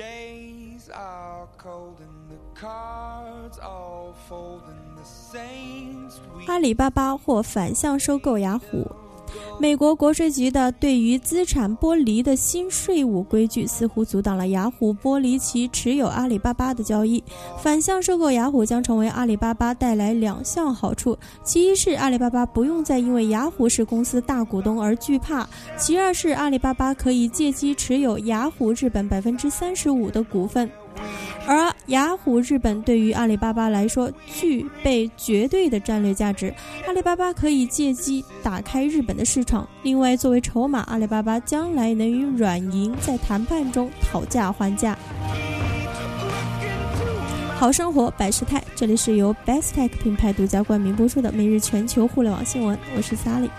days are cold and the cards all fold and the saints we 阿里巴巴或反向收购雅虎。美国国税局的对于资产剥离的新税务规矩，似乎阻挡了雅虎剥离其持有阿里巴巴的交易。反向收购雅虎将成为阿里巴巴带来两项好处：其一是阿里巴巴不用再因为雅虎是公司大股东而惧怕；其二是阿里巴巴可以借机持有雅虎日本百分之三十五的股份。而雅虎日本对于阿里巴巴来说具备绝对的战略价值，阿里巴巴可以借机打开日本的市场。另外，作为筹码，阿里巴巴将来能与软银在谈判中讨价还价。好生活百事泰，这里是由 Best Tech 品牌独家冠名播出的每日全球互联网新闻，我是 Sally。